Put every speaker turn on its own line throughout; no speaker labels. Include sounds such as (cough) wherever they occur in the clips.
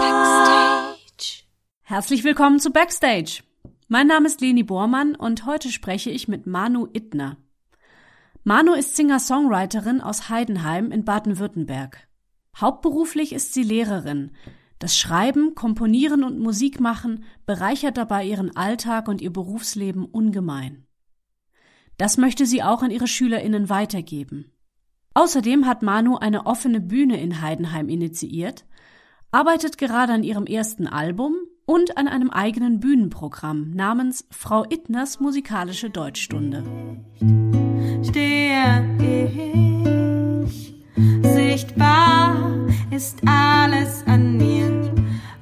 Backstage. Herzlich willkommen zu Backstage. Mein Name ist Leni Bormann und heute spreche ich mit Manu Ittner. Manu ist Singer-Songwriterin aus Heidenheim in Baden-Württemberg. Hauptberuflich ist sie Lehrerin. Das Schreiben, Komponieren und Musikmachen bereichert dabei ihren Alltag und ihr Berufsleben ungemein. Das möchte sie auch an ihre Schülerinnen weitergeben. Außerdem hat Manu eine offene Bühne in Heidenheim initiiert, arbeitet gerade an ihrem ersten Album und an einem eigenen Bühnenprogramm namens Frau Ittners musikalische Deutschstunde.
Stehe ich sichtbar ist alles an mir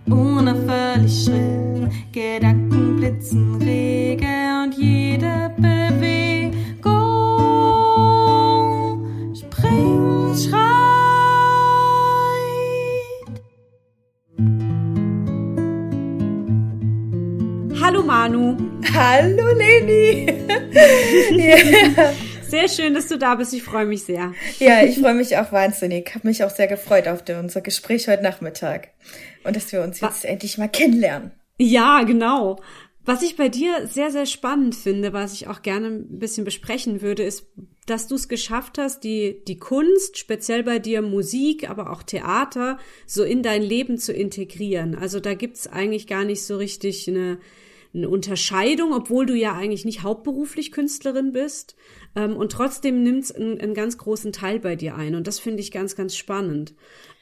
unaufhörlich schrill, Gedanken blitzen rege und jede
Manu.
Hallo Leni.
yeah. (laughs) Sehr schön, dass du da bist. Ich freue mich sehr.
Ja, ich freue mich auch wahnsinnig. Habe mich auch sehr gefreut auf unser Gespräch heute Nachmittag und dass wir uns jetzt Was? endlich mal kennenlernen.
Ja, genau. Was ich bei dir sehr, sehr spannend finde, was ich auch gerne ein bisschen besprechen würde, ist, dass du es geschafft hast, die, die Kunst, speziell bei dir Musik, aber auch Theater, so in dein Leben zu integrieren. Also da gibt's eigentlich gar nicht so richtig eine, eine Unterscheidung, obwohl du ja eigentlich nicht hauptberuflich Künstlerin bist. Ähm, und trotzdem nimmt es einen, einen ganz großen Teil bei dir ein. Und das finde ich ganz, ganz spannend.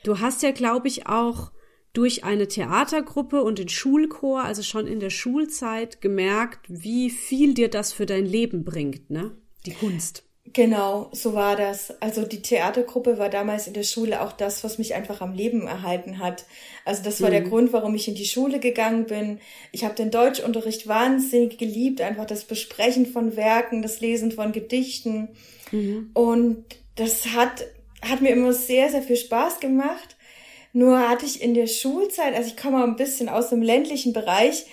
Du hast ja, glaube ich, auch durch eine Theatergruppe und den Schulchor, also schon in der Schulzeit, gemerkt, wie viel dir das für dein Leben bringt, ne? Die Kunst.
Genau, so war das. Also die Theatergruppe war damals in der Schule auch das, was mich einfach am Leben erhalten hat. Also das war mhm. der Grund, warum ich in die Schule gegangen bin. Ich habe den Deutschunterricht wahnsinnig geliebt, einfach das Besprechen von Werken, das Lesen von Gedichten. Mhm. Und das hat, hat mir immer sehr, sehr viel Spaß gemacht. Nur hatte ich in der Schulzeit, also ich komme ein bisschen aus dem ländlichen Bereich,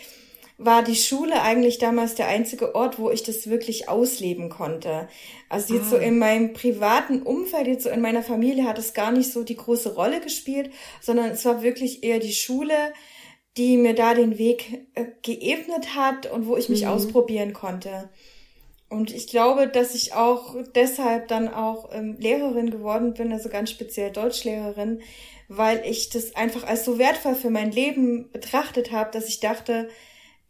war die Schule eigentlich damals der einzige Ort, wo ich das wirklich ausleben konnte. Also jetzt ah. so in meinem privaten Umfeld, jetzt so in meiner Familie hat es gar nicht so die große Rolle gespielt, sondern es war wirklich eher die Schule, die mir da den Weg äh, geebnet hat und wo ich mich mhm. ausprobieren konnte. Und ich glaube, dass ich auch deshalb dann auch ähm, Lehrerin geworden bin, also ganz speziell Deutschlehrerin, weil ich das einfach als so wertvoll für mein Leben betrachtet habe, dass ich dachte,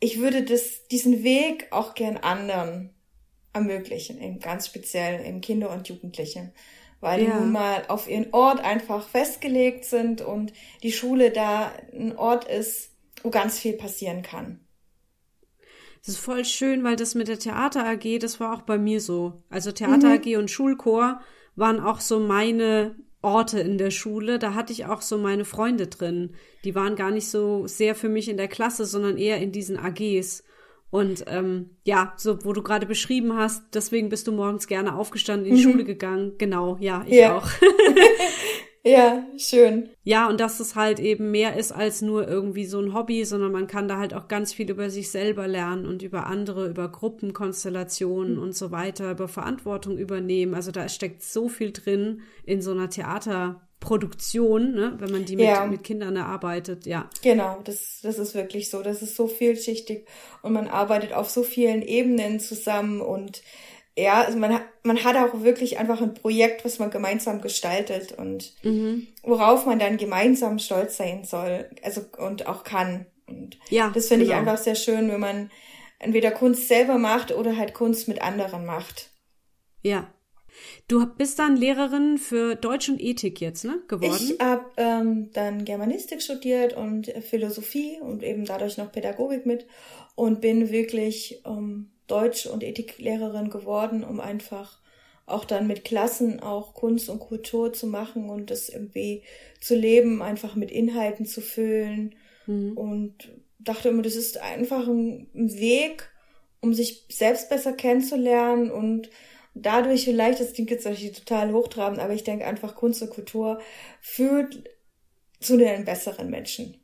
ich würde das, diesen Weg auch gern anderen ermöglichen, eben ganz speziell eben Kinder und Jugendliche, weil ja. die nun mal auf ihren Ort einfach festgelegt sind und die Schule da ein Ort ist, wo ganz viel passieren kann.
Das ist voll schön, weil das mit der Theater AG, das war auch bei mir so. Also Theater mhm. AG und Schulchor waren auch so meine Orte in der Schule, da hatte ich auch so meine Freunde drin. Die waren gar nicht so sehr für mich in der Klasse, sondern eher in diesen AGs. Und ähm, ja, so wo du gerade beschrieben hast, deswegen bist du morgens gerne aufgestanden, in die mhm. Schule gegangen. Genau, ja, ich ja. auch. (laughs)
Ja, schön.
Ja, und dass es halt eben mehr ist als nur irgendwie so ein Hobby, sondern man kann da halt auch ganz viel über sich selber lernen und über andere, über Gruppenkonstellationen mhm. und so weiter, über Verantwortung übernehmen. Also da steckt so viel drin in so einer Theaterproduktion, ne, wenn man die mit, ja. mit Kindern erarbeitet, ja.
Genau, das, das ist wirklich so. Das ist so vielschichtig und man arbeitet auf so vielen Ebenen zusammen und ja, also man, man hat auch wirklich einfach ein Projekt, was man gemeinsam gestaltet und mhm. worauf man dann gemeinsam stolz sein soll, also und auch kann. Und ja, das finde genau. ich einfach sehr schön, wenn man entweder Kunst selber macht oder halt Kunst mit anderen macht.
Ja. Du bist dann Lehrerin für Deutsch und Ethik jetzt, ne? Geworden?
Ich habe ähm, dann Germanistik studiert und Philosophie und eben dadurch noch Pädagogik mit und bin wirklich ähm, Deutsch- und Ethiklehrerin geworden, um einfach auch dann mit Klassen auch Kunst und Kultur zu machen und das irgendwie zu leben, einfach mit Inhalten zu füllen. Mhm. Und dachte immer, das ist einfach ein Weg, um sich selbst besser kennenzulernen und dadurch vielleicht, das klingt jetzt natürlich total hochtrabend, aber ich denke einfach, Kunst und Kultur führt zu den besseren Menschen.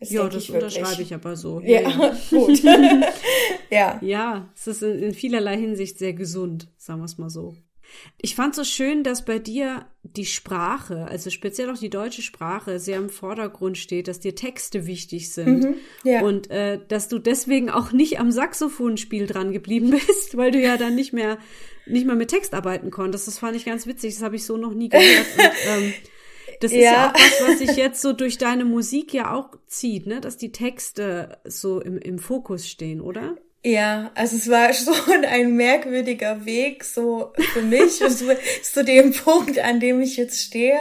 Das ja, das unterschreibe ich aber so.
Ja, ja. (laughs) gut. (laughs)
ja. Ja, es ist in, in vielerlei Hinsicht sehr gesund, sagen wir es mal so. Ich fand so schön, dass bei dir die Sprache, also speziell auch die deutsche Sprache, sehr im Vordergrund steht, dass dir Texte wichtig sind. Mhm, ja. Und äh, dass du deswegen auch nicht am Saxophonspiel dran geblieben (laughs) bist, weil du ja dann nicht mehr, nicht mehr mit Text arbeiten konntest. Das fand ich ganz witzig, das habe ich so noch nie gehört. Und, ähm, das ist ja. ja auch was, was sich jetzt so durch deine Musik ja auch zieht, ne? Dass die Texte so im, im Fokus stehen, oder?
Ja, also es war (laughs) schon ein merkwürdiger Weg so für mich so, (laughs) zu dem Punkt, an dem ich jetzt stehe.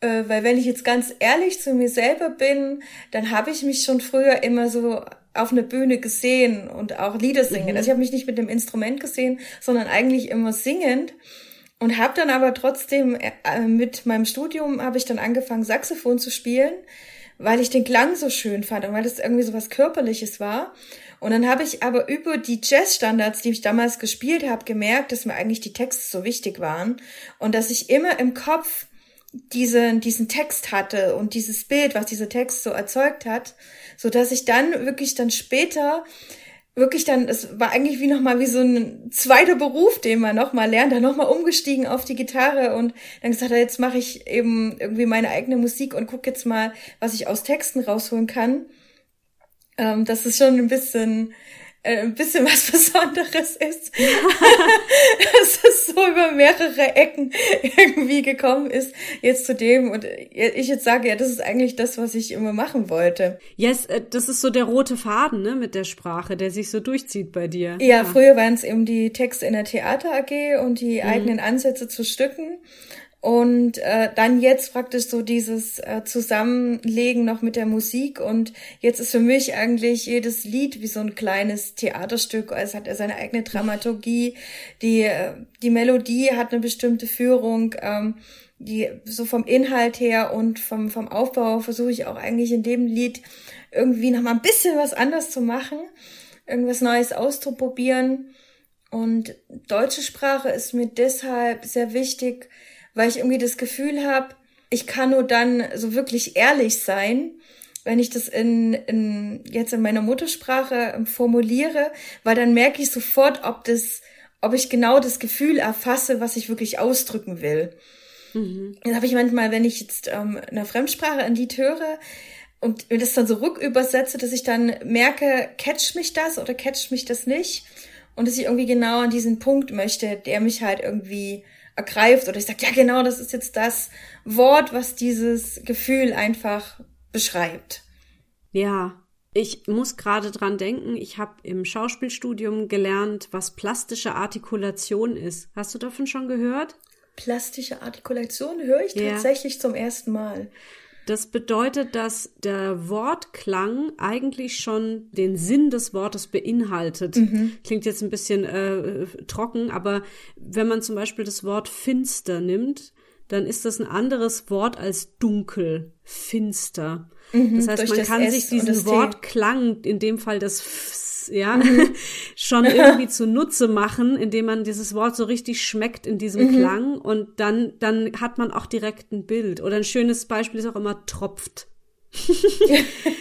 Äh, weil wenn ich jetzt ganz ehrlich zu mir selber bin, dann habe ich mich schon früher immer so auf eine Bühne gesehen und auch Lieder singen. Mhm. Also ich habe mich nicht mit dem Instrument gesehen, sondern eigentlich immer singend. Und habe dann aber trotzdem äh, mit meinem Studium habe ich dann angefangen Saxophon zu spielen, weil ich den Klang so schön fand und weil das irgendwie so was körperliches war. Und dann habe ich aber über die Jazzstandards, die ich damals gespielt habe, gemerkt, dass mir eigentlich die Texte so wichtig waren und dass ich immer im Kopf diesen, diesen Text hatte und dieses Bild, was dieser Text so erzeugt hat, so dass ich dann wirklich dann später wirklich dann, es war eigentlich wie nochmal wie so ein zweiter Beruf, den man nochmal lernt, dann nochmal umgestiegen auf die Gitarre und dann gesagt, jetzt mache ich eben irgendwie meine eigene Musik und guck jetzt mal, was ich aus Texten rausholen kann. Ähm, das ist schon ein bisschen äh, ein bisschen was (laughs) Besonderes ist. dass (laughs) es so über mehrere Ecken irgendwie gekommen ist, jetzt zu dem. Und ich jetzt sage, ja, das ist eigentlich das, was ich immer machen wollte.
Yes, äh, das ist so der rote Faden, ne, mit der Sprache, der sich so durchzieht bei dir.
Ja, ja. früher waren es eben die Texte in der Theater AG und die mhm. eigenen Ansätze zu Stücken. Und äh, dann jetzt praktisch so dieses äh, Zusammenlegen noch mit der Musik. Und jetzt ist für mich eigentlich jedes Lied wie so ein kleines Theaterstück. Es hat seine eigene Dramaturgie. Die, äh, die Melodie hat eine bestimmte Führung. Ähm, die so vom Inhalt her und vom, vom Aufbau versuche ich auch eigentlich in dem Lied irgendwie noch mal ein bisschen was anders zu machen, irgendwas Neues auszuprobieren. Und deutsche Sprache ist mir deshalb sehr wichtig, weil ich irgendwie das Gefühl habe, ich kann nur dann so wirklich ehrlich sein, wenn ich das in, in jetzt in meiner Muttersprache ähm, formuliere, weil dann merke ich sofort, ob das, ob ich genau das Gefühl erfasse, was ich wirklich ausdrücken will. Mhm. Dann habe ich manchmal, wenn ich jetzt ähm, eine Fremdsprache ein Lied höre und das dann so rückübersetze, dass ich dann merke, catch mich das oder catch mich das nicht und dass ich irgendwie genau an diesen Punkt möchte, der mich halt irgendwie ergreift oder ich sage, ja genau, das ist jetzt das Wort, was dieses Gefühl einfach beschreibt.
Ja, ich muss gerade dran denken, ich habe im Schauspielstudium gelernt, was plastische Artikulation ist. Hast du davon schon gehört?
Plastische Artikulation höre ich ja. tatsächlich zum ersten Mal.
Das bedeutet, dass der Wortklang eigentlich schon den Sinn des Wortes beinhaltet. Mhm. Klingt jetzt ein bisschen äh, trocken, aber wenn man zum Beispiel das Wort finster nimmt, dann ist das ein anderes Wort als dunkel, finster. Mhm, das heißt, man kann S sich diesen Wortklang, in dem Fall das ja, mhm. (laughs) schon irgendwie (laughs) zunutze machen, indem man dieses Wort so richtig schmeckt in diesem mhm. Klang und dann, dann hat man auch direkt ein Bild. Oder ein schönes Beispiel ist auch immer tropft. (laughs)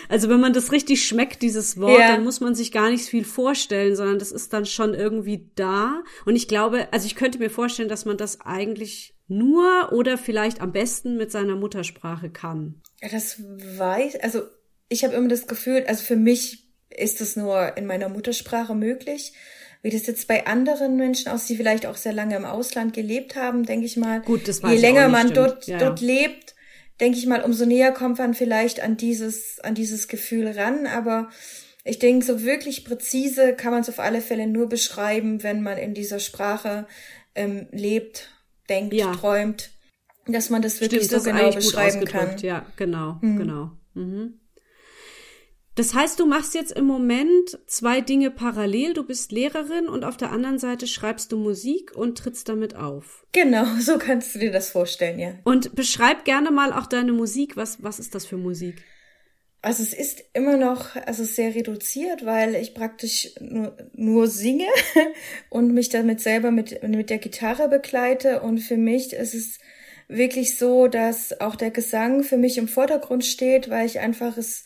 also wenn man das richtig schmeckt, dieses Wort, ja. dann muss man sich gar nicht viel vorstellen, sondern das ist dann schon irgendwie da. Und ich glaube, also ich könnte mir vorstellen, dass man das eigentlich nur oder vielleicht am besten mit seiner Muttersprache kann.
Ja, das weiß, also ich habe immer das Gefühl, also für mich ist es nur in meiner Muttersprache möglich. Wie das jetzt bei anderen Menschen aus, die vielleicht auch sehr lange im Ausland gelebt haben, denke ich mal. Gut, das weiß Je länger man stimmt. dort, ja, dort lebt, denke ich mal, umso näher kommt man vielleicht an dieses, an dieses Gefühl ran. Aber ich denke, so wirklich präzise kann man es auf alle Fälle nur beschreiben, wenn man in dieser Sprache ähm, lebt, denkt, ja. träumt, dass man das wirklich Stimmt, so genau beschreiben kann.
Ja, genau, mhm. genau. Mhm. Das heißt, du machst jetzt im Moment zwei Dinge parallel. Du bist Lehrerin und auf der anderen Seite schreibst du Musik und trittst damit auf.
Genau, (laughs) so kannst du dir das vorstellen, ja.
Und beschreib gerne mal auch deine Musik. Was, was ist das für Musik?
Also es ist immer noch, also sehr reduziert, weil ich praktisch nur, nur singe (laughs) und mich damit selber mit, mit der Gitarre begleite. Und für mich ist es wirklich so, dass auch der Gesang für mich im Vordergrund steht, weil ich einfach es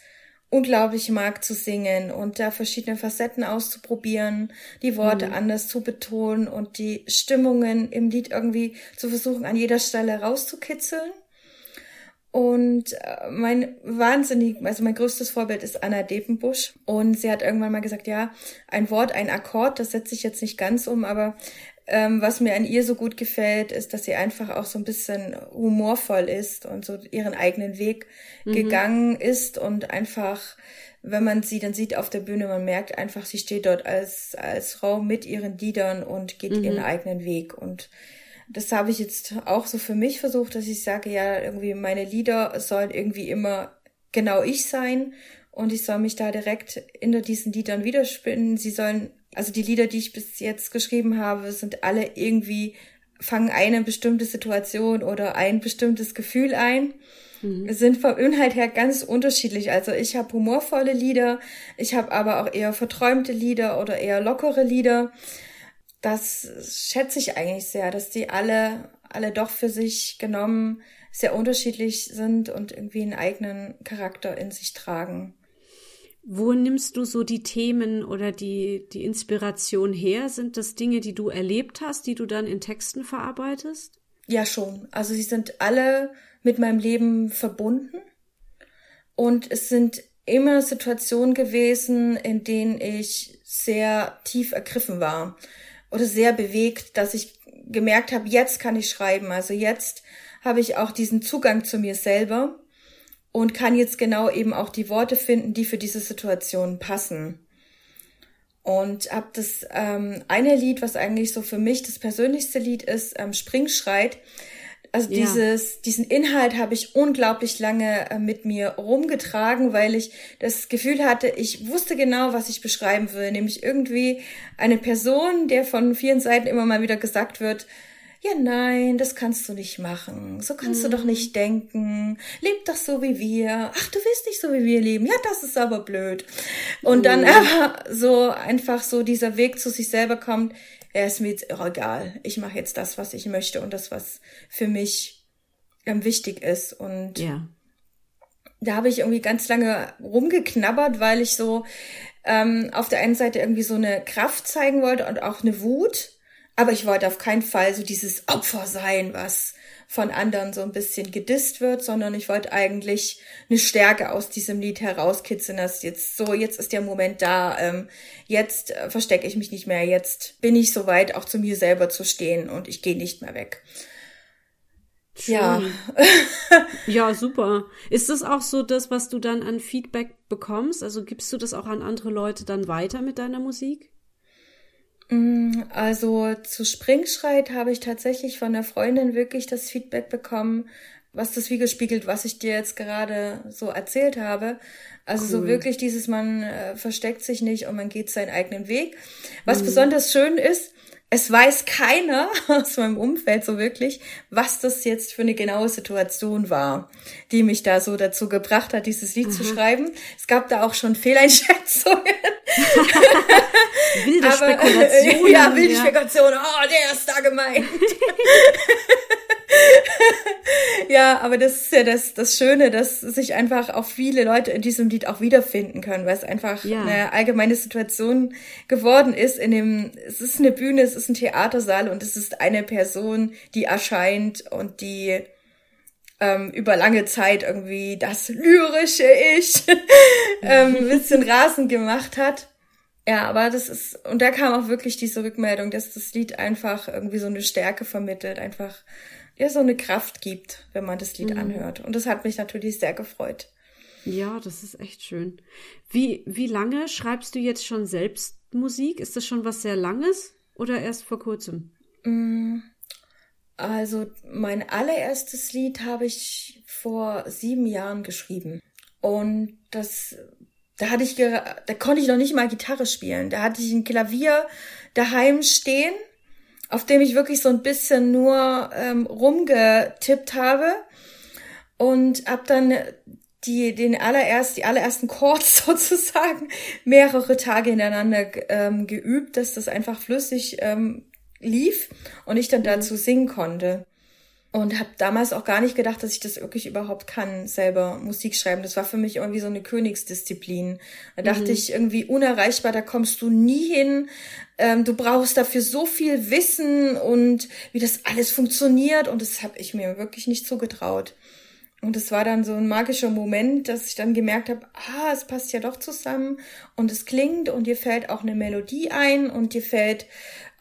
unglaublich mag zu singen und da verschiedene Facetten auszuprobieren, die Worte mhm. anders zu betonen und die Stimmungen im Lied irgendwie zu versuchen, an jeder Stelle rauszukitzeln. Und äh, mein wahnsinnig, also mein größtes Vorbild ist Anna Depenbusch. Und sie hat irgendwann mal gesagt, ja, ein Wort, ein Akkord, das setze ich jetzt nicht ganz um, aber ähm, was mir an ihr so gut gefällt, ist, dass sie einfach auch so ein bisschen humorvoll ist und so ihren eigenen Weg mhm. gegangen ist und einfach, wenn man sie dann sieht auf der Bühne, man merkt einfach, sie steht dort als, als Frau mit ihren Liedern und geht mhm. ihren eigenen Weg und das habe ich jetzt auch so für mich versucht, dass ich sage, ja, irgendwie meine Lieder sollen irgendwie immer genau ich sein und ich soll mich da direkt in diesen Liedern widerspinnen. Sie sollen, also die Lieder, die ich bis jetzt geschrieben habe, sind alle irgendwie, fangen eine bestimmte Situation oder ein bestimmtes Gefühl ein. Mhm. Sind vom Inhalt her ganz unterschiedlich. Also ich habe humorvolle Lieder, ich habe aber auch eher verträumte Lieder oder eher lockere Lieder das schätze ich eigentlich sehr, dass die alle, alle doch für sich genommen sehr unterschiedlich sind und irgendwie einen eigenen Charakter in sich tragen.
Wo nimmst du so die Themen oder die, die Inspiration her? Sind das Dinge, die du erlebt hast, die du dann in Texten verarbeitest?
Ja, schon. Also sie sind alle mit meinem Leben verbunden. Und es sind immer Situationen gewesen, in denen ich sehr tief ergriffen war oder sehr bewegt, dass ich gemerkt habe, jetzt kann ich schreiben. Also jetzt habe ich auch diesen Zugang zu mir selber und kann jetzt genau eben auch die Worte finden, die für diese Situation passen. Und habe das ähm, eine Lied, was eigentlich so für mich das persönlichste Lied ist, ähm, Springschreit, also ja. dieses, diesen Inhalt habe ich unglaublich lange äh, mit mir rumgetragen, weil ich das Gefühl hatte, ich wusste genau, was ich beschreiben will, nämlich irgendwie eine Person, der von vielen Seiten immer mal wieder gesagt wird, ja, nein, das kannst du nicht machen. So kannst mhm. du doch nicht mhm. denken. Leb doch so wie wir. Ach, du willst nicht so wie wir leben. Ja, das ist aber blöd. Und mhm. dann (laughs) aber so einfach so dieser Weg zu sich selber kommt er ist mir jetzt egal. Ich mache jetzt das, was ich möchte und das, was für mich ähm, wichtig ist. Und ja. da habe ich irgendwie ganz lange rumgeknabbert, weil ich so ähm, auf der einen Seite irgendwie so eine Kraft zeigen wollte und auch eine Wut. Aber ich wollte auf keinen Fall so dieses Opfer sein, was von anderen so ein bisschen gedisst wird, sondern ich wollte eigentlich eine Stärke aus diesem Lied herauskitzeln, dass jetzt so, jetzt ist der Moment da, ähm, jetzt äh, verstecke ich mich nicht mehr, jetzt bin ich soweit, auch zu mir selber zu stehen und ich gehe nicht mehr weg.
Schön. Ja. (laughs) ja, super. Ist das auch so das, was du dann an Feedback bekommst? Also gibst du das auch an andere Leute dann weiter mit deiner Musik?
Mm, also zu Springschreit habe ich tatsächlich von der Freundin wirklich das Feedback bekommen, was das widerspiegelt, was ich dir jetzt gerade so erzählt habe. Also cool. so wirklich dieses, man äh, versteckt sich nicht und man geht seinen eigenen Weg. Was mhm. besonders schön ist, es weiß keiner (laughs) aus meinem Umfeld so wirklich, was das jetzt für eine genaue Situation war, die mich da so dazu gebracht hat, dieses Lied mhm. zu schreiben. Es gab da auch schon Fehleinschätzungen. (laughs) wilde Aber, (laughs) Spekulationen. Ja, wilde ja. Spekulationen. Oh, der ist da gemeint. (laughs) ja, aber das ist ja das, das Schöne, dass sich einfach auch viele Leute in diesem Lied auch wiederfinden können, weil es einfach ja. eine allgemeine Situation geworden ist. In dem, es ist eine Bühne, es ist ein Theatersaal und es ist eine Person, die erscheint und die ähm, über lange Zeit irgendwie das lyrische Ich (laughs) ähm, ein bisschen (laughs) rasend gemacht hat. Ja, aber das ist, und da kam auch wirklich diese Rückmeldung, dass das Lied einfach irgendwie so eine Stärke vermittelt, einfach ja so eine Kraft gibt, wenn man das Lied mhm. anhört. Und das hat mich natürlich sehr gefreut.
Ja, das ist echt schön. Wie, wie lange schreibst du jetzt schon selbst Musik? Ist das schon was sehr Langes oder erst vor kurzem?
Mm, also mein allererstes Lied habe ich vor sieben Jahren geschrieben. Und das, da hatte ich, da konnte ich noch nicht mal Gitarre spielen. Da hatte ich ein Klavier daheim stehen auf dem ich wirklich so ein bisschen nur ähm, rumgetippt habe und habe dann die den allererst die allerersten Chords (laughs) sozusagen mehrere Tage hintereinander ähm, geübt, dass das einfach flüssig ähm, lief und ich dann mhm. dazu singen konnte. Und habe damals auch gar nicht gedacht, dass ich das wirklich überhaupt kann, selber Musik schreiben. Das war für mich irgendwie so eine Königsdisziplin. Da dachte mhm. ich irgendwie unerreichbar, da kommst du nie hin. Ähm, du brauchst dafür so viel Wissen und wie das alles funktioniert und das habe ich mir wirklich nicht zugetraut. Und es war dann so ein magischer Moment, dass ich dann gemerkt habe, ah, es passt ja doch zusammen und es klingt und dir fällt auch eine Melodie ein und dir fällt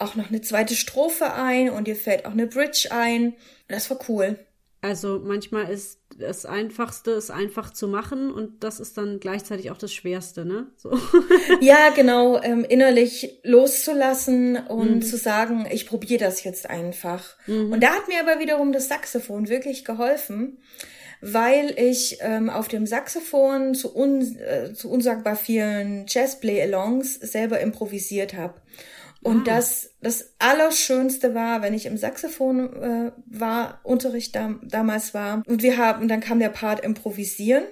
auch noch eine zweite Strophe ein und dir fällt auch eine Bridge ein. Das war cool.
Also manchmal ist das Einfachste, es einfach zu machen und das ist dann gleichzeitig auch das Schwerste, ne? So. (laughs) (laughs)
Ja, genau, ähm, innerlich loszulassen und mhm. zu sagen, ich probiere das jetzt einfach. Mhm. Und da hat mir aber wiederum das Saxophon wirklich geholfen, weil ich ähm, auf dem Saxophon zu, un äh, zu unsagbar vielen Jazz-Play-Alongs selber improvisiert habe. Und ah. das das Allerschönste war, wenn ich im Saxophon äh, war, Unterricht da, damals war. Und wir haben, und dann kam der Part Improvisieren.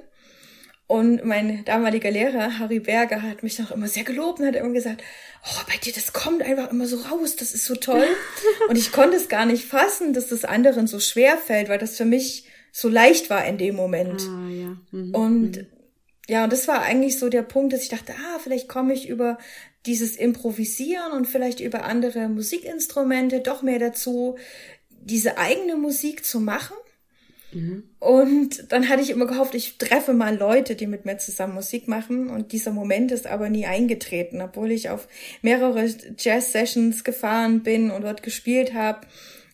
Und mein damaliger Lehrer, Harry Berger, hat mich noch immer sehr gelobt und hat immer gesagt, oh, bei dir, das kommt einfach immer so raus, das ist so toll. (laughs) und ich konnte es gar nicht fassen, dass das anderen so schwer fällt, weil das für mich so leicht war in dem Moment. Ah, ja. Mhm. Und mhm. ja, und das war eigentlich so der Punkt, dass ich dachte, ah, vielleicht komme ich über dieses Improvisieren und vielleicht über andere Musikinstrumente doch mehr dazu, diese eigene Musik zu machen. Mhm. Und dann hatte ich immer gehofft, ich treffe mal Leute, die mit mir zusammen Musik machen. Und dieser Moment ist aber nie eingetreten, obwohl ich auf mehrere Jazz-Sessions gefahren bin und dort gespielt habe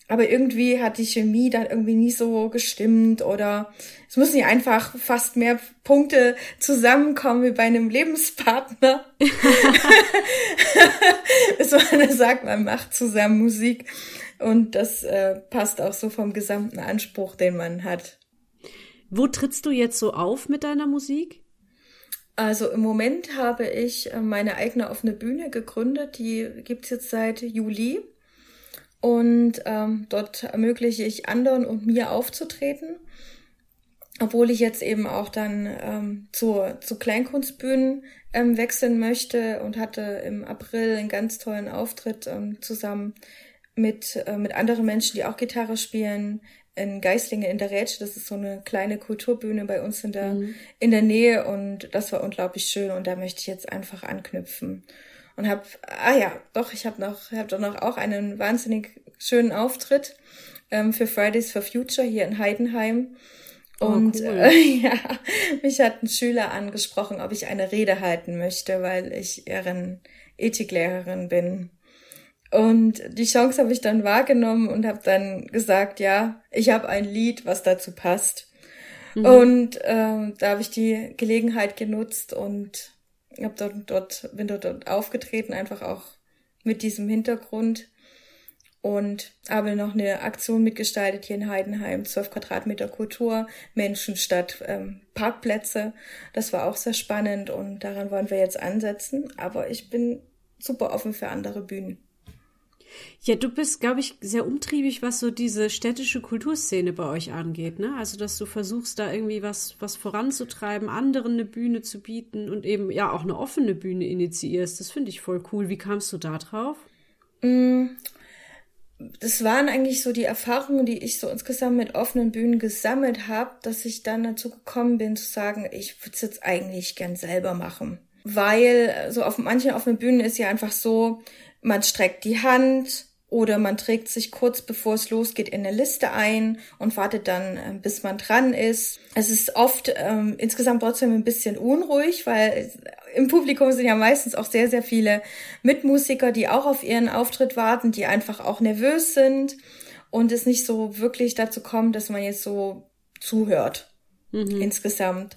aber irgendwie hat die Chemie dann irgendwie nie so gestimmt oder es müssen ja einfach fast mehr Punkte zusammenkommen wie bei einem Lebenspartner. (laughs) (laughs) Dass man sagt, man macht zusammen Musik und das äh, passt auch so vom gesamten Anspruch, den man hat.
Wo trittst du jetzt so auf mit deiner Musik?
Also im Moment habe ich äh, meine eigene offene Bühne gegründet. Die gibt's jetzt seit Juli. Und ähm, dort ermögliche ich anderen und mir aufzutreten. Obwohl ich jetzt eben auch dann ähm, zu, zu Kleinkunstbühnen ähm, wechseln möchte und hatte im April einen ganz tollen Auftritt ähm, zusammen mit, äh, mit anderen Menschen, die auch Gitarre spielen, in Geislingen in der Rätsche. Das ist so eine kleine Kulturbühne bei uns in der, mhm. in der Nähe und das war unglaublich schön und da möchte ich jetzt einfach anknüpfen und habe, ah ja, doch, ich habe noch, habe doch noch auch einen wahnsinnig schönen Auftritt ähm, für Fridays for Future hier in Heidenheim. Oh, und cool. äh, (laughs) ja, mich hat ein Schüler angesprochen, ob ich eine Rede halten möchte, weil ich ihren Ethiklehrerin bin. Und die Chance habe ich dann wahrgenommen und habe dann gesagt, ja, ich habe ein Lied, was dazu passt. Mhm. Und ähm, da habe ich die Gelegenheit genutzt und hab dort, dort, bin dort, dort aufgetreten, einfach auch mit diesem Hintergrund. Und habe noch eine Aktion mitgestaltet hier in Heidenheim, 12 Quadratmeter Kultur, Menschen statt ähm, Parkplätze. Das war auch sehr spannend und daran wollen wir jetzt ansetzen. Aber ich bin super offen für andere Bühnen.
Ja, du bist, glaube ich, sehr umtriebig, was so diese städtische Kulturszene bei euch angeht, ne? Also, dass du versuchst, da irgendwie was, was voranzutreiben, anderen eine Bühne zu bieten und eben ja auch eine offene Bühne initiierst. Das finde ich voll cool. Wie kamst du da drauf?
Mm, das waren eigentlich so die Erfahrungen, die ich so insgesamt mit offenen Bühnen gesammelt habe, dass ich dann dazu gekommen bin zu sagen, ich würde es jetzt eigentlich gern selber machen. Weil so auf manchen offenen Bühnen ist ja einfach so, man streckt die Hand oder man trägt sich kurz bevor es losgeht in eine Liste ein und wartet dann, äh, bis man dran ist. Es ist oft ähm, insgesamt trotzdem ein bisschen unruhig, weil im Publikum sind ja meistens auch sehr, sehr viele Mitmusiker, die auch auf ihren Auftritt warten, die einfach auch nervös sind und es nicht so wirklich dazu kommt, dass man jetzt so zuhört mhm. insgesamt.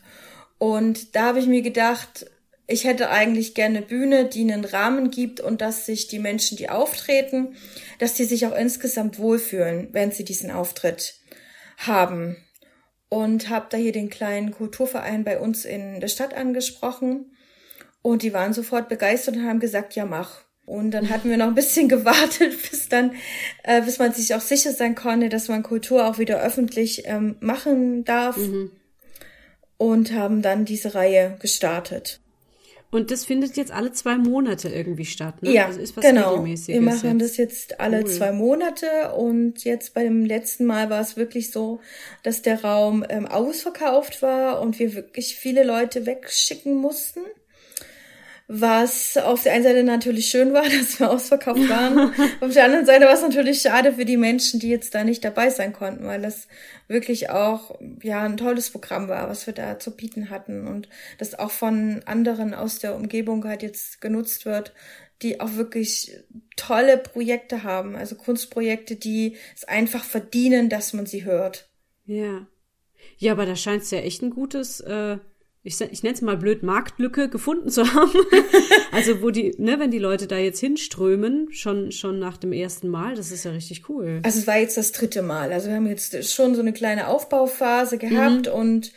Und da habe ich mir gedacht, ich hätte eigentlich gerne Bühne, die einen Rahmen gibt und dass sich die Menschen, die auftreten, dass die sich auch insgesamt wohlfühlen, wenn sie diesen Auftritt haben. Und habe da hier den kleinen Kulturverein bei uns in der Stadt angesprochen und die waren sofort begeistert und haben gesagt, ja mach. Und dann hatten wir noch ein bisschen (laughs) gewartet, bis dann, äh, bis man sich auch sicher sein konnte, dass man Kultur auch wieder öffentlich ähm, machen darf. Mhm. Und haben dann diese Reihe gestartet.
Und das findet jetzt alle zwei Monate irgendwie statt,
ne? Ja, also ist was genau. Wir machen jetzt. das jetzt alle cool. zwei Monate und jetzt beim letzten Mal war es wirklich so, dass der Raum ähm, ausverkauft war und wir wirklich viele Leute wegschicken mussten. Was auf der einen Seite natürlich schön war, (laughs) dass wir ausverkauft waren. auf der anderen Seite war es natürlich schade für die Menschen, die jetzt da nicht dabei sein konnten, weil das wirklich auch ja ein tolles Programm war, was wir da zu bieten hatten und das auch von anderen aus der Umgebung halt jetzt genutzt wird, die auch wirklich tolle Projekte haben, also Kunstprojekte, die es einfach verdienen, dass man sie hört.
Ja. Ja, aber da scheint es ja echt ein gutes äh, ich, ich nenne es mal blöd, Marktlücke gefunden zu haben. (laughs) also wo die, ne, wenn die Leute da jetzt hinströmen, schon, schon nach dem ersten Mal, das ist ja richtig cool.
Also es war jetzt das dritte Mal. Also wir haben jetzt schon so eine kleine Aufbauphase gehabt mhm. und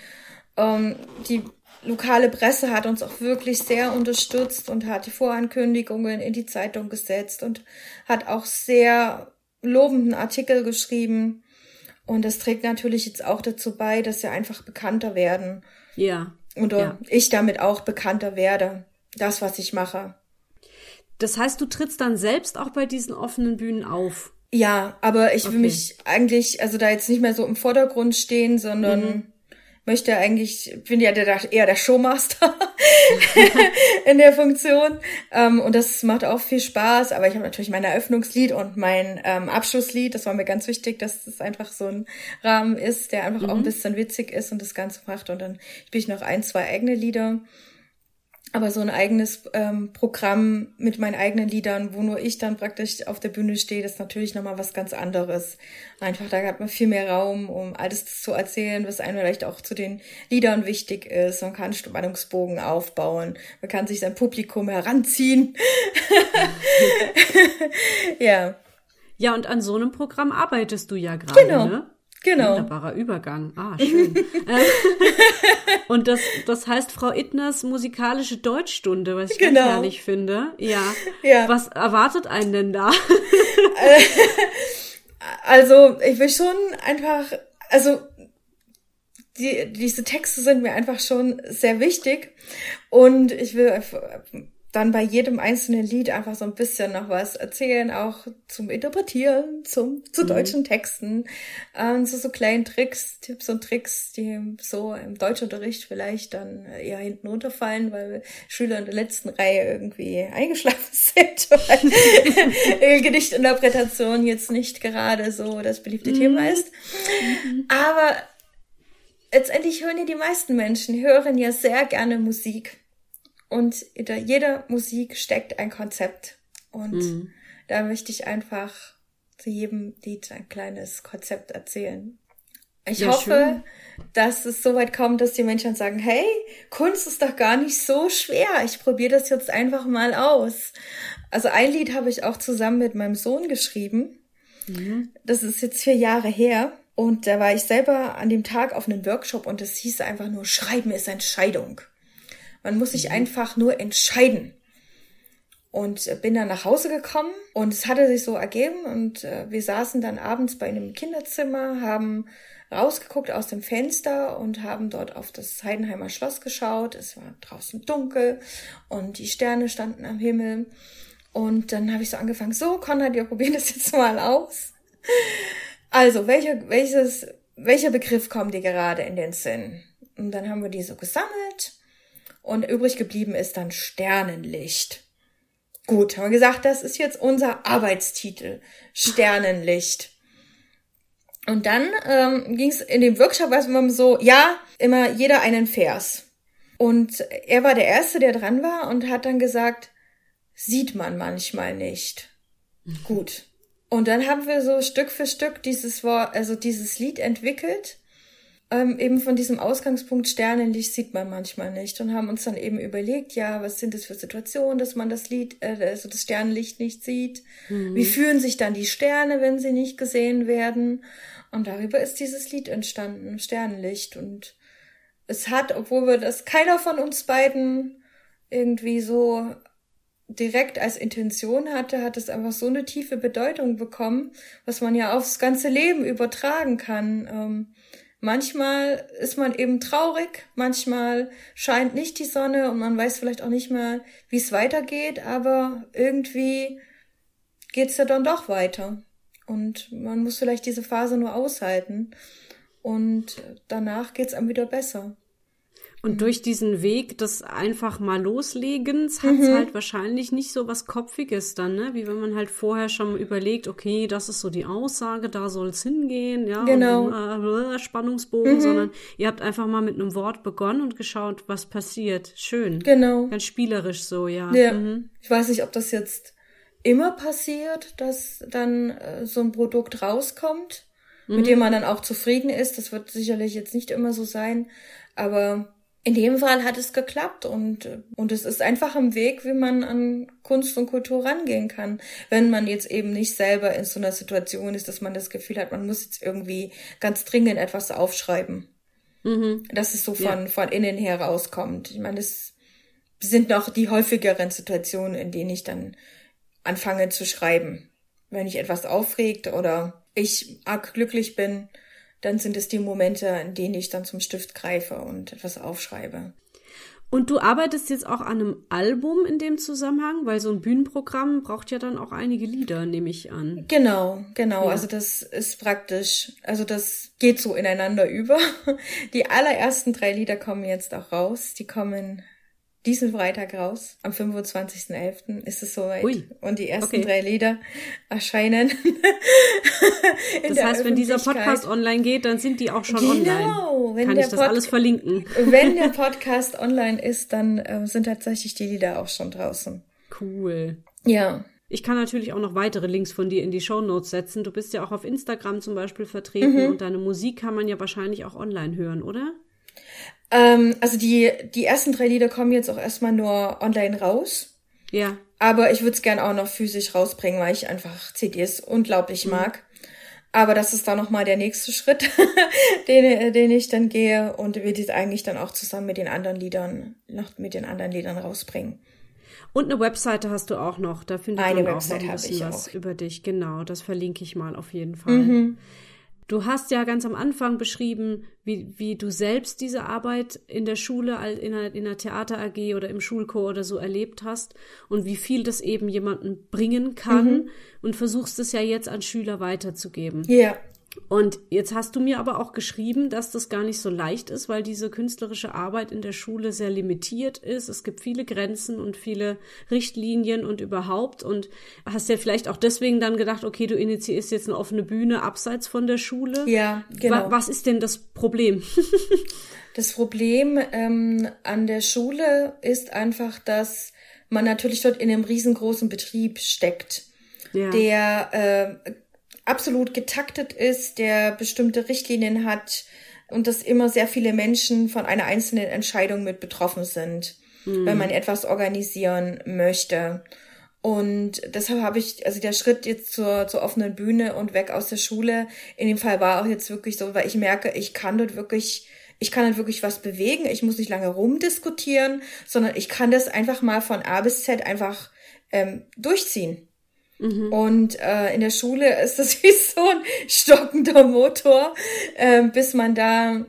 ähm, die lokale Presse hat uns auch wirklich sehr unterstützt und hat die Vorankündigungen in die Zeitung gesetzt und hat auch sehr lobenden Artikel geschrieben. Und das trägt natürlich jetzt auch dazu bei, dass sie einfach bekannter werden.
Ja.
Und ja. ich damit auch bekannter werde. Das, was ich mache.
Das heißt, du trittst dann selbst auch bei diesen offenen Bühnen auf?
Ja, aber ich will okay. mich eigentlich, also da jetzt nicht mehr so im Vordergrund stehen, sondern mhm möchte eigentlich, bin ja der, eher der Showmaster (laughs) in der Funktion. Ähm, und das macht auch viel Spaß. Aber ich habe natürlich mein Eröffnungslied und mein ähm, Abschlusslied. Das war mir ganz wichtig, dass das einfach so ein Rahmen ist, der einfach mhm. auch ein mhm. bisschen witzig ist und das Ganze macht. Und dann spiele ich noch ein, zwei eigene Lieder. Aber so ein eigenes ähm, Programm mit meinen eigenen Liedern, wo nur ich dann praktisch auf der Bühne stehe, ist natürlich nochmal was ganz anderes. Einfach, da hat man viel mehr Raum, um alles zu erzählen, was einem vielleicht auch zu den Liedern wichtig ist. Man kann Spannungsbogen aufbauen, man kann sich sein Publikum heranziehen. (laughs) ja.
Ja, und an so einem Programm arbeitest du ja gerade,
genau.
ne?
Genau.
Wunderbarer Übergang. Ah, schön. Äh, (laughs) und das, das heißt Frau Ittners musikalische Deutschstunde, was ich genau. ganz herrlich finde. Ja. ja. Was erwartet einen denn da? (laughs)
also, ich will schon einfach, also, die, diese Texte sind mir einfach schon sehr wichtig und ich will dann bei jedem einzelnen Lied einfach so ein bisschen noch was erzählen, auch zum Interpretieren, zum, zu mhm. deutschen Texten, ähm, so, so kleinen Tricks, Tipps und Tricks, die so im Deutschunterricht vielleicht dann eher hinten runterfallen, weil Schüler in der letzten Reihe irgendwie eingeschlafen (laughs) sind, weil (laughs) Gedichtinterpretation jetzt nicht gerade so das beliebte mhm. Thema ist. Mhm. Aber letztendlich hören ja die meisten Menschen, hören ja sehr gerne Musik. Und hinter jeder Musik steckt ein Konzept. Und mhm. da möchte ich einfach zu jedem Lied ein kleines Konzept erzählen. Ich ja, hoffe, schön. dass es so weit kommt, dass die Menschen sagen, hey, Kunst ist doch gar nicht so schwer. Ich probiere das jetzt einfach mal aus. Also ein Lied habe ich auch zusammen mit meinem Sohn geschrieben. Mhm. Das ist jetzt vier Jahre her. Und da war ich selber an dem Tag auf einem Workshop und es hieß einfach nur, Schreiben ist Entscheidung. Man muss sich mhm. einfach nur entscheiden. Und äh, bin dann nach Hause gekommen und es hatte sich so ergeben und äh, wir saßen dann abends bei einem Kinderzimmer, haben rausgeguckt aus dem Fenster und haben dort auf das Heidenheimer Schloss geschaut. Es war draußen dunkel und die Sterne standen am Himmel. Und dann habe ich so angefangen, so, Konrad, wir probieren das jetzt mal aus. Also, welcher, welches, welcher Begriff kommt dir gerade in den Sinn? Und dann haben wir die so gesammelt und übrig geblieben ist dann Sternenlicht. Gut, haben wir gesagt, das ist jetzt unser Arbeitstitel. Sternenlicht. Und dann ähm, ging es in dem Workshop immer so, ja, immer jeder einen Vers. Und er war der Erste, der dran war und hat dann gesagt, sieht man manchmal nicht. Gut. Und dann haben wir so Stück für Stück dieses Wort, also dieses Lied entwickelt ähm, eben von diesem Ausgangspunkt Sternenlicht sieht man manchmal nicht und haben uns dann eben überlegt, ja, was sind das für Situationen, dass man das Lied, äh, also das Sternenlicht nicht sieht? Mhm. Wie fühlen sich dann die Sterne, wenn sie nicht gesehen werden? Und darüber ist dieses Lied entstanden, Sternenlicht. Und es hat, obwohl wir das keiner von uns beiden irgendwie so direkt als Intention hatte, hat es einfach so eine tiefe Bedeutung bekommen, was man ja aufs ganze Leben übertragen kann. Ähm, manchmal ist man eben traurig, manchmal scheint nicht die Sonne und man weiß vielleicht auch nicht mehr, wie es weitergeht, aber irgendwie geht's ja dann doch weiter. Und man muss vielleicht diese Phase nur aushalten. Und danach geht's einem wieder besser.
Und durch diesen Weg des einfach mal Loslegens hat's mhm. halt wahrscheinlich nicht so was Kopfiges dann, ne? Wie wenn man halt vorher schon überlegt, okay, das ist so die Aussage, da soll's hingehen, ja.
Genau.
Und, äh, Spannungsbogen, mhm. sondern ihr habt einfach mal mit einem Wort begonnen und geschaut, was passiert. Schön.
Genau.
Ganz spielerisch so, ja.
Ja. Mhm. Ich weiß nicht, ob das jetzt immer passiert, dass dann äh, so ein Produkt rauskommt, mhm. mit dem man dann auch zufrieden ist. Das wird sicherlich jetzt nicht immer so sein, aber in dem Fall hat es geklappt und, und es ist einfach ein Weg, wie man an Kunst und Kultur rangehen kann, wenn man jetzt eben nicht selber in so einer Situation ist, dass man das Gefühl hat, man muss jetzt irgendwie ganz dringend etwas aufschreiben. Mhm. Dass es so von, ja. von innen her rauskommt. Ich meine, das sind noch die häufigeren Situationen, in denen ich dann anfange zu schreiben. Wenn ich etwas aufregt oder ich arg glücklich bin, dann sind es die Momente, in denen ich dann zum Stift greife und etwas aufschreibe.
Und du arbeitest jetzt auch an einem Album in dem Zusammenhang, weil so ein Bühnenprogramm braucht ja dann auch einige Lieder, nehme ich an.
Genau, genau. Ja. Also das ist praktisch, also das geht so ineinander über. (laughs) Die allerersten drei Lieder kommen jetzt auch raus. Die kommen diesen Freitag raus. Am 25.11. ist es soweit. Ui. Und die ersten okay. drei Lieder erscheinen. (laughs)
das heißt, wenn dieser Podcast online geht, dann sind die auch schon genau, online. Genau. Kann ich das alles verlinken?
wenn der (laughs) Podcast online ist, dann äh, sind tatsächlich die Lieder auch schon draußen.
Cool.
Ja.
Ich kann natürlich auch noch weitere Links von dir in die Show Notes setzen. Du bist ja auch auf Instagram zum Beispiel vertreten mhm. und deine Musik kann man ja wahrscheinlich auch online hören, oder?
Ähm, also die, die ersten drei Lieder kommen jetzt auch erstmal nur online raus.
Ja.
Aber ich würde es gern auch noch physisch rausbringen, weil ich einfach CDs unglaublich mhm. mag. Aber das ist dann nochmal der nächste Schritt, (laughs) den, den ich dann gehe und will die eigentlich dann auch zusammen mit den anderen Liedern, noch mit den anderen Liedern rausbringen.
Und eine Webseite hast du auch noch. Da findet eine man Website auch noch ein bisschen was auch. über dich. Genau, das verlinke ich mal auf jeden Fall. Mhm. Du hast ja ganz am Anfang beschrieben, wie, wie du selbst diese Arbeit in der Schule, in der, in der Theater AG oder im Schulchor oder so erlebt hast und wie viel das eben jemanden bringen kann mhm. und versuchst es ja jetzt an Schüler weiterzugeben.
Ja.
Und jetzt hast du mir aber auch geschrieben, dass das gar nicht so leicht ist, weil diese künstlerische Arbeit in der Schule sehr limitiert ist. Es gibt viele Grenzen und viele Richtlinien und überhaupt. Und hast ja vielleicht auch deswegen dann gedacht, okay, du initiierst jetzt eine offene Bühne abseits von der Schule.
Ja, genau.
Was ist denn das Problem? (laughs)
das Problem ähm, an der Schule ist einfach, dass man natürlich dort in einem riesengroßen Betrieb steckt. Ja. der äh, absolut getaktet ist, der bestimmte Richtlinien hat und dass immer sehr viele Menschen von einer einzelnen Entscheidung mit betroffen sind, mhm. wenn man etwas organisieren möchte. Und deshalb habe ich, also der Schritt jetzt zur, zur offenen Bühne und weg aus der Schule, in dem Fall war auch jetzt wirklich so, weil ich merke, ich kann dort wirklich, ich kann dort wirklich was bewegen. Ich muss nicht lange rumdiskutieren, sondern ich kann das einfach mal von A bis Z einfach ähm, durchziehen. Mhm. Und äh, in der Schule (laughs) ist das wie so ein stockender Motor, äh, bis man da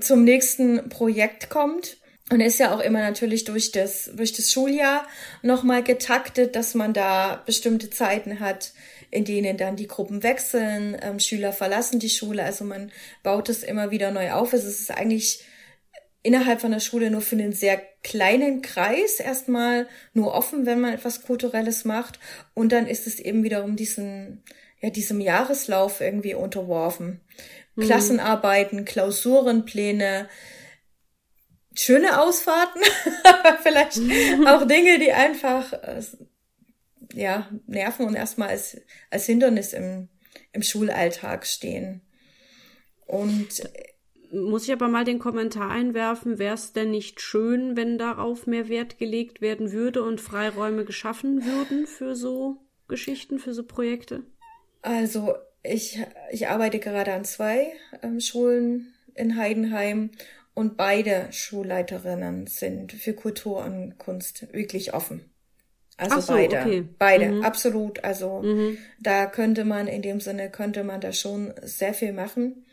zum nächsten Projekt kommt. Und ist ja auch immer natürlich durch das, durch das Schuljahr nochmal getaktet, dass man da bestimmte Zeiten hat, in denen dann die Gruppen wechseln, ähm, Schüler verlassen die Schule. Also man baut es immer wieder neu auf. Es ist eigentlich innerhalb von der Schule nur für einen sehr kleinen Kreis erstmal nur offen, wenn man etwas Kulturelles macht. Und dann ist es eben wiederum diesen, ja, diesem Jahreslauf irgendwie unterworfen. Mhm. Klassenarbeiten, Klausurenpläne, schöne Ausfahrten, aber (laughs) vielleicht mhm. auch Dinge, die einfach, äh, ja, nerven und erstmal als, als Hindernis im, im Schulalltag stehen. Und
muss ich aber mal den Kommentar einwerfen, wäre es denn nicht schön, wenn darauf mehr Wert gelegt werden würde und Freiräume geschaffen würden für so Geschichten, für so Projekte?
Also ich, ich arbeite gerade an zwei ähm, Schulen in Heidenheim und beide Schulleiterinnen sind für Kultur und Kunst wirklich offen. Also so, beide, okay. beide, mhm. absolut. Also mhm. da könnte man in dem Sinne könnte man da schon sehr viel machen.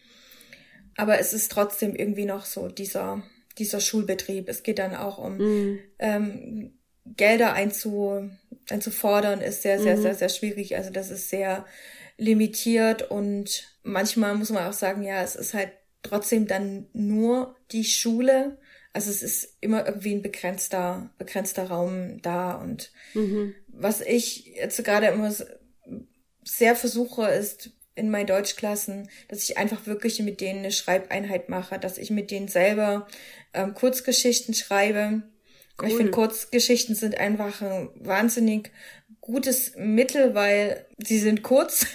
Aber es ist trotzdem irgendwie noch so dieser, dieser Schulbetrieb. Es geht dann auch um mhm. ähm, Gelder einzu, einzufordern, ist sehr, sehr, mhm. sehr, sehr schwierig. Also das ist sehr limitiert und manchmal muss man auch sagen, ja, es ist halt trotzdem dann nur die Schule. Also es ist immer irgendwie ein begrenzter, begrenzter Raum da. Und mhm. was ich jetzt gerade immer sehr versuche, ist in meinen Deutschklassen, dass ich einfach wirklich mit denen eine Schreibeinheit mache, dass ich mit denen selber ähm, Kurzgeschichten schreibe. Cool. Ich finde, Kurzgeschichten sind einfach ein wahnsinnig gutes Mittel, weil sie sind kurz.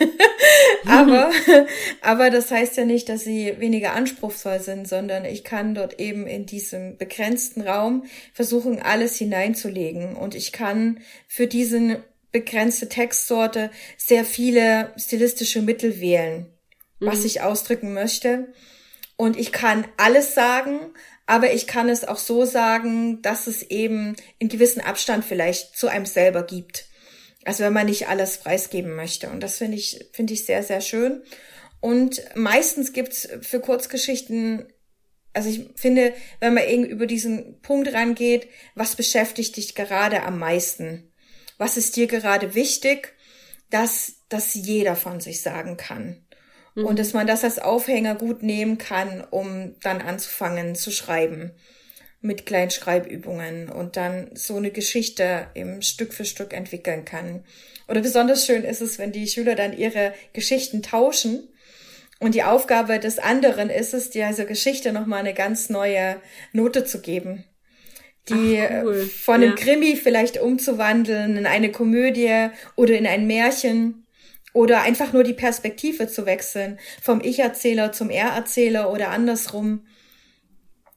(laughs) aber, (laughs) aber das heißt ja nicht, dass sie weniger anspruchsvoll sind, sondern ich kann dort eben in diesem begrenzten Raum versuchen, alles hineinzulegen. Und ich kann für diesen begrenzte Textsorte sehr viele stilistische Mittel wählen, mhm. was ich ausdrücken möchte. Und ich kann alles sagen, aber ich kann es auch so sagen, dass es eben in gewissen Abstand vielleicht zu einem selber gibt. Also wenn man nicht alles preisgeben möchte. Und das finde ich, finde ich sehr, sehr schön. Und meistens gibt's für Kurzgeschichten, also ich finde, wenn man irgendwie über diesen Punkt rangeht, was beschäftigt dich gerade am meisten? Was ist dir gerade wichtig, dass das jeder von sich sagen kann? Mhm. Und dass man das als Aufhänger gut nehmen kann, um dann anzufangen zu schreiben mit Kleinschreibübungen und dann so eine Geschichte eben Stück für Stück entwickeln kann. Oder besonders schön ist es, wenn die Schüler dann ihre Geschichten tauschen und die Aufgabe des anderen ist es, dieser Geschichte nochmal eine ganz neue Note zu geben die Ach, cool. von einem ja. Krimi vielleicht umzuwandeln in eine Komödie oder in ein Märchen oder einfach nur die Perspektive zu wechseln vom Ich-Erzähler zum Er-Erzähler oder andersrum.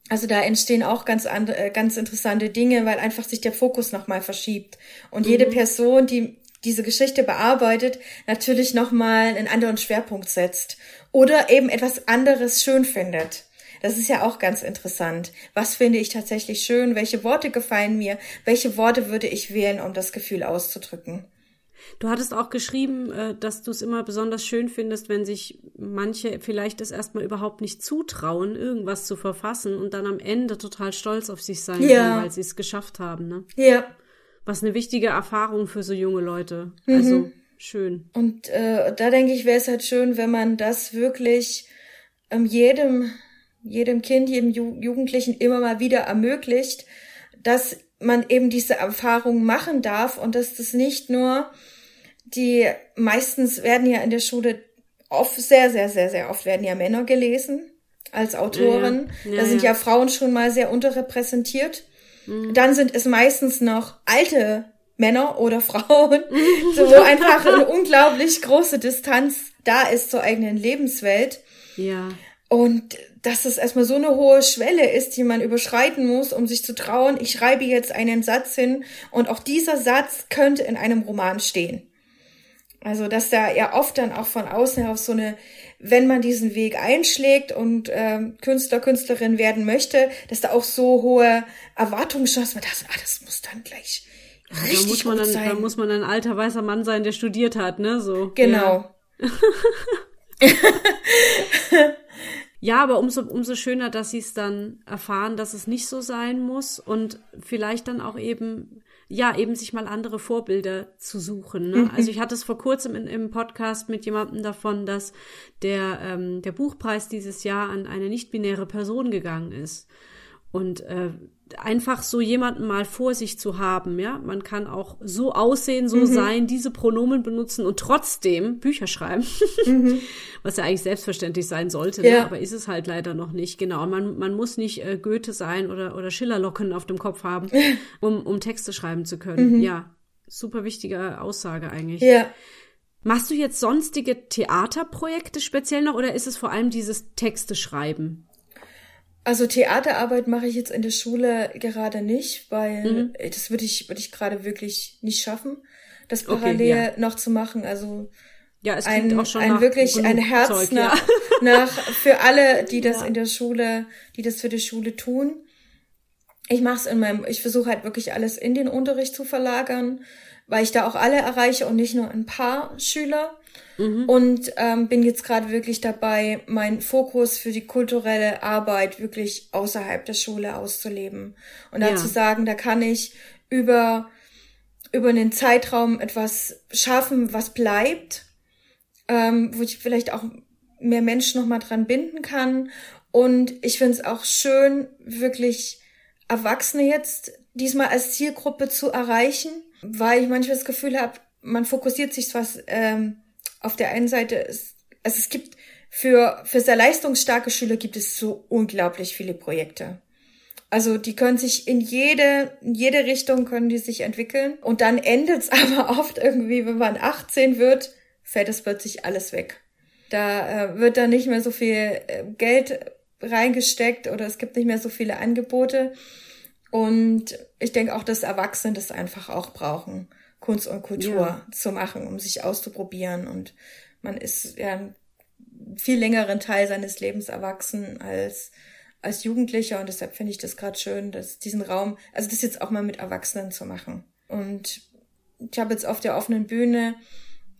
Also da entstehen auch ganz andere, äh, ganz interessante Dinge, weil einfach sich der Fokus nochmal verschiebt und mhm. jede Person, die diese Geschichte bearbeitet, natürlich nochmal einen anderen Schwerpunkt setzt oder eben etwas anderes schön findet. Das ist ja auch ganz interessant. Was finde ich tatsächlich schön? Welche Worte gefallen mir? Welche Worte würde ich wählen, um das Gefühl auszudrücken?
Du hattest auch geschrieben, äh, dass du es immer besonders schön findest, wenn sich manche vielleicht es erstmal überhaupt nicht zutrauen, irgendwas zu verfassen und dann am Ende total stolz auf sich sein ja. können, weil sie es geschafft haben. Ne?
Ja.
Was eine wichtige Erfahrung für so junge Leute. Mhm. Also schön.
Und äh, da denke ich, wäre es halt schön, wenn man das wirklich ähm, jedem jedem Kind, jedem Ju Jugendlichen immer mal wieder ermöglicht, dass man eben diese Erfahrung machen darf und dass das nicht nur die meistens werden ja in der Schule oft sehr sehr sehr sehr oft werden ja Männer gelesen als Autoren. Ja, ja. da sind ja. Frauen schon mal sehr unterrepräsentiert. Mhm. Dann sind es meistens noch alte Männer oder (laughs) Frauen, (laughs) so wo einfach eine unglaublich große Distanz da ist zur eigenen Lebenswelt.
Ja.
Und dass es erstmal so eine hohe Schwelle ist, die man überschreiten muss, um sich zu trauen, ich schreibe jetzt einen Satz hin und auch dieser Satz könnte in einem Roman stehen. Also, dass da ja oft dann auch von außen heraus so eine, wenn man diesen Weg einschlägt und äh, Künstler, Künstlerin werden möchte, dass da auch so hohe Erwartungschancen, das, ah, das muss dann gleich richtig
da muss man
gut
dann,
sein.
Da muss man ein alter weißer Mann sein, der studiert hat, ne? So.
Genau. Ja. (laughs) (laughs)
Ja, aber umso, umso schöner, dass sie es dann erfahren, dass es nicht so sein muss und vielleicht dann auch eben, ja, eben sich mal andere Vorbilder zu suchen. Ne? Mhm. Also ich hatte es vor kurzem in, im Podcast mit jemandem davon, dass der, ähm, der Buchpreis dieses Jahr an eine nicht-binäre Person gegangen ist. Und äh, einfach so jemanden mal vor sich zu haben, ja. Man kann auch so aussehen, so mhm. sein, diese Pronomen benutzen und trotzdem Bücher schreiben. (laughs) Mhm. Was ja eigentlich selbstverständlich sein sollte, ne? ja. ne? aber ist es halt leider noch nicht. Genau. Man, man muss nicht äh, Goethe sein oder, oder Schillerlocken auf dem Kopf haben, (laughs) um, um Texte schreiben zu können. Mhm. Ja. Super wichtige Aussage eigentlich.
Ja.
Machst du jetzt sonstige Theaterprojekte speziell noch oder ist es vor allem dieses Texte schreiben?
Also Theaterarbeit mache ich jetzt in der Schule gerade nicht, weil mhm. das würde ich, würde ich gerade wirklich nicht schaffen, das parallel okay, ja. noch zu machen. Also
ja, es ein, auch schon
ein wirklich ein Herz Zeug, nach, ja. (laughs) nach für alle, die das ja. in der Schule, die das für die Schule tun. Ich mache es in meinem, ich versuche halt wirklich alles in den Unterricht zu verlagern, weil ich da auch alle erreiche und nicht nur ein paar Schüler. Mhm. Und ähm, bin jetzt gerade wirklich dabei, meinen Fokus für die kulturelle Arbeit wirklich außerhalb der Schule auszuleben. Und dazu ja. sagen, da kann ich über, über einen Zeitraum etwas schaffen, was bleibt, ähm, wo ich vielleicht auch mehr Menschen nochmal dran binden kann. Und ich finde es auch schön, wirklich Erwachsene jetzt diesmal als Zielgruppe zu erreichen, weil ich manchmal das Gefühl habe, man fokussiert sich was ähm, auf der einen Seite ist, also es gibt für, für sehr leistungsstarke Schüler gibt es so unglaublich viele Projekte. Also die können sich in jede, in jede Richtung können die sich entwickeln. Und dann endet es (laughs) aber oft irgendwie, wenn man 18 wird, fällt es plötzlich alles weg. Da äh, wird dann nicht mehr so viel äh, Geld reingesteckt oder es gibt nicht mehr so viele Angebote. Und ich denke auch, dass Erwachsene das einfach auch brauchen. Kunst und Kultur ja. zu machen, um sich auszuprobieren. Und man ist ja einen viel längeren Teil seines Lebens erwachsen als als Jugendlicher und deshalb finde ich das gerade schön, dass diesen Raum, also das jetzt auch mal mit Erwachsenen zu machen. Und ich habe jetzt auf der offenen Bühne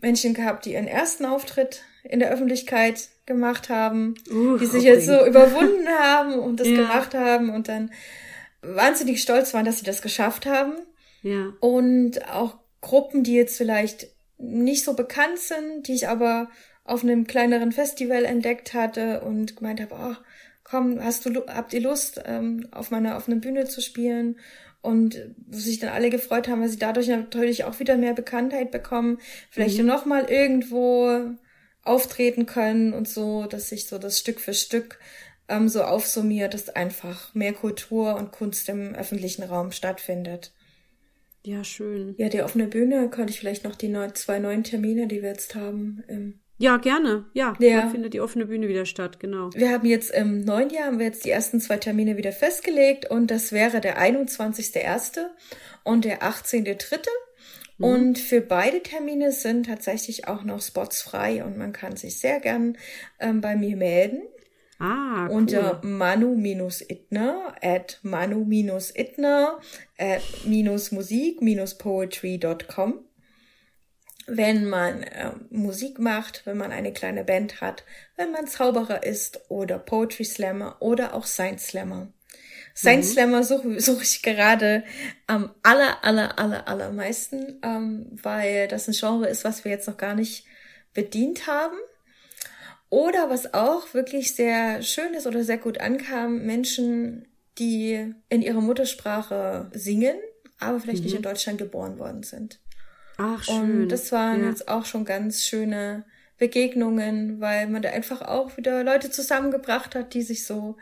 Menschen gehabt, die ihren ersten Auftritt in der Öffentlichkeit gemacht haben, uh, die sich okay. jetzt so überwunden haben und das (laughs) ja. gemacht haben und dann wahnsinnig stolz waren, dass sie das geschafft haben. Ja. Und auch Gruppen, die jetzt vielleicht nicht so bekannt sind, die ich aber auf einem kleineren Festival entdeckt hatte und gemeint habe, oh, komm, hast du, habt ihr Lust, ähm, auf meiner offenen Bühne zu spielen? Und wo sich dann alle gefreut haben, weil sie dadurch natürlich auch wieder mehr Bekanntheit bekommen, vielleicht mhm. noch mal irgendwo auftreten können und so, dass sich so das Stück für Stück ähm, so aufsummiert, dass einfach mehr Kultur und Kunst im öffentlichen Raum stattfindet.
Ja, schön.
Ja, die offene Bühne könnte ich vielleicht noch die neu, zwei neuen Termine, die wir jetzt haben. Ähm,
ja, gerne. Ja, ja. findet die offene Bühne wieder statt, genau.
Wir haben jetzt im neuen Jahr haben wir jetzt die ersten zwei Termine wieder festgelegt und das wäre der 21.01. und der 18.03. Mhm. Und für beide Termine sind tatsächlich auch noch Spots frei und man kann sich sehr gern ähm, bei mir melden. Ah, cool. Unter manu-itner at manu-itner at minus musik minus poetry.com. Wenn man äh, Musik macht, wenn man eine kleine Band hat, wenn man Zauberer ist oder Poetry Slammer oder auch Science Slammer. Science mhm. Slammer suche such ich gerade am aller, aller, aller, allermeisten, ähm, weil das ein Genre ist, was wir jetzt noch gar nicht bedient haben. Oder was auch wirklich sehr schön ist oder sehr gut ankam, Menschen, die in ihrer Muttersprache singen, aber vielleicht mhm. nicht in Deutschland geboren worden sind. Ach, schön. Und das waren ja. jetzt auch schon ganz schöne Begegnungen, weil man da einfach auch wieder Leute zusammengebracht hat, die sich so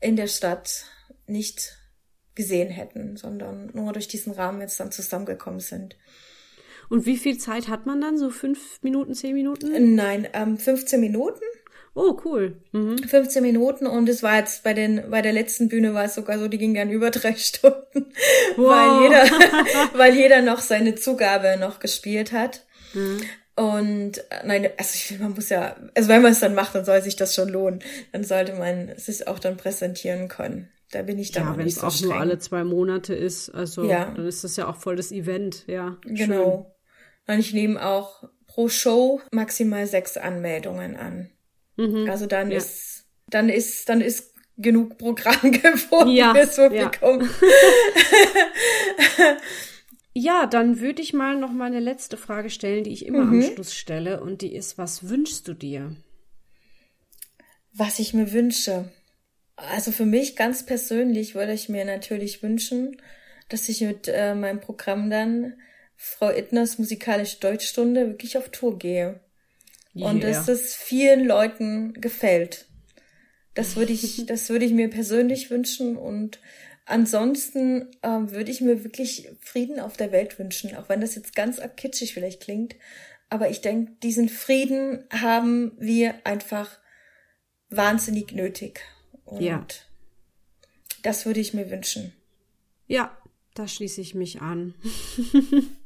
in der Stadt nicht gesehen hätten, sondern nur durch diesen Rahmen jetzt dann zusammengekommen sind.
Und wie viel Zeit hat man dann? So fünf Minuten, zehn Minuten?
Nein, ähm, 15 Minuten.
Oh, cool.
Mhm. 15 Minuten und es war jetzt bei den, bei der letzten Bühne war es sogar so, die ging dann über drei (laughs) Stunden, wow. weil jeder, (laughs) weil jeder noch seine Zugabe noch gespielt hat. Mhm. Und äh, nein, also ich finde, man muss ja, also wenn man es dann macht, dann soll sich das schon lohnen. Dann sollte man sich auch dann präsentieren können. Da bin ich dann
ja, wenn es so auch streng. nur alle zwei Monate ist, also ja. dann ist das ja auch voll das Event, ja.
Genau. Und ich nehme auch pro Show maximal sechs Anmeldungen an. Mhm. Also dann ja. ist, dann ist, dann ist genug Programm (laughs) gefunden ja. fürs Publikum.
Ja. (laughs) ja, dann würde ich mal noch mal eine letzte Frage stellen, die ich immer mhm. am Schluss stelle. Und die ist, was wünschst du dir?
Was ich mir wünsche. Also für mich ganz persönlich würde ich mir natürlich wünschen, dass ich mit äh, meinem Programm dann Frau Ittners musikalische Deutschstunde wirklich auf Tour gehe. Yeah. Und dass das vielen Leuten gefällt. Das würde ich, (laughs) das würde ich mir persönlich wünschen und ansonsten ähm, würde ich mir wirklich Frieden auf der Welt wünschen, auch wenn das jetzt ganz kitschig vielleicht klingt. Aber ich denke, diesen Frieden haben wir einfach wahnsinnig nötig. Und ja. das würde ich mir wünschen.
Ja, da schließe ich mich an. (laughs)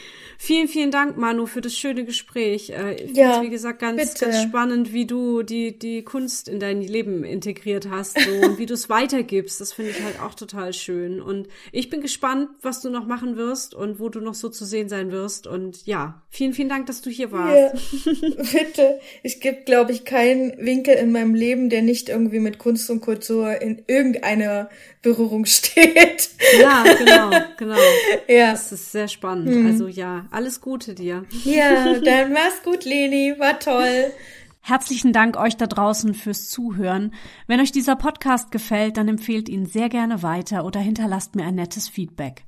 Vielen, vielen Dank, Manu, für das schöne Gespräch. Äh, ich ja, wie gesagt, ganz, ganz spannend, wie du die, die Kunst in dein Leben integriert hast so, und wie du es weitergibst. Das finde ich halt auch total schön. Und ich bin gespannt, was du noch machen wirst und wo du noch so zu sehen sein wirst. Und ja, vielen, vielen Dank, dass du hier warst.
Ja, (laughs) bitte. Ich gibt, glaube ich, keinen Winkel in meinem Leben, der nicht irgendwie mit Kunst und Kultur in irgendeiner Berührung (laughs) steht.
Ja, genau, genau. Ja. Das ist sehr spannend. Mhm. Also ja, alles Gute dir.
Ja, dann mach's gut, Leni. War toll.
Herzlichen Dank euch da draußen fürs Zuhören. Wenn euch dieser Podcast gefällt, dann empfehlt ihn sehr gerne weiter oder hinterlasst mir ein nettes Feedback.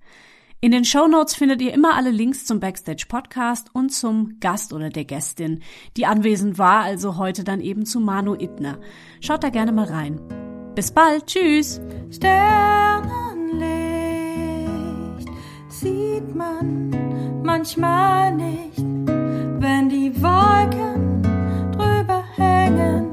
In den Show Notes findet ihr immer alle Links zum Backstage Podcast und zum Gast oder der Gästin, die anwesend war, also heute dann eben zu Manu Ittner. Schaut da gerne mal rein. Bis bald, tschüss.
Sternenlicht sieht man manchmal nicht, wenn die Wolken drüber hängen.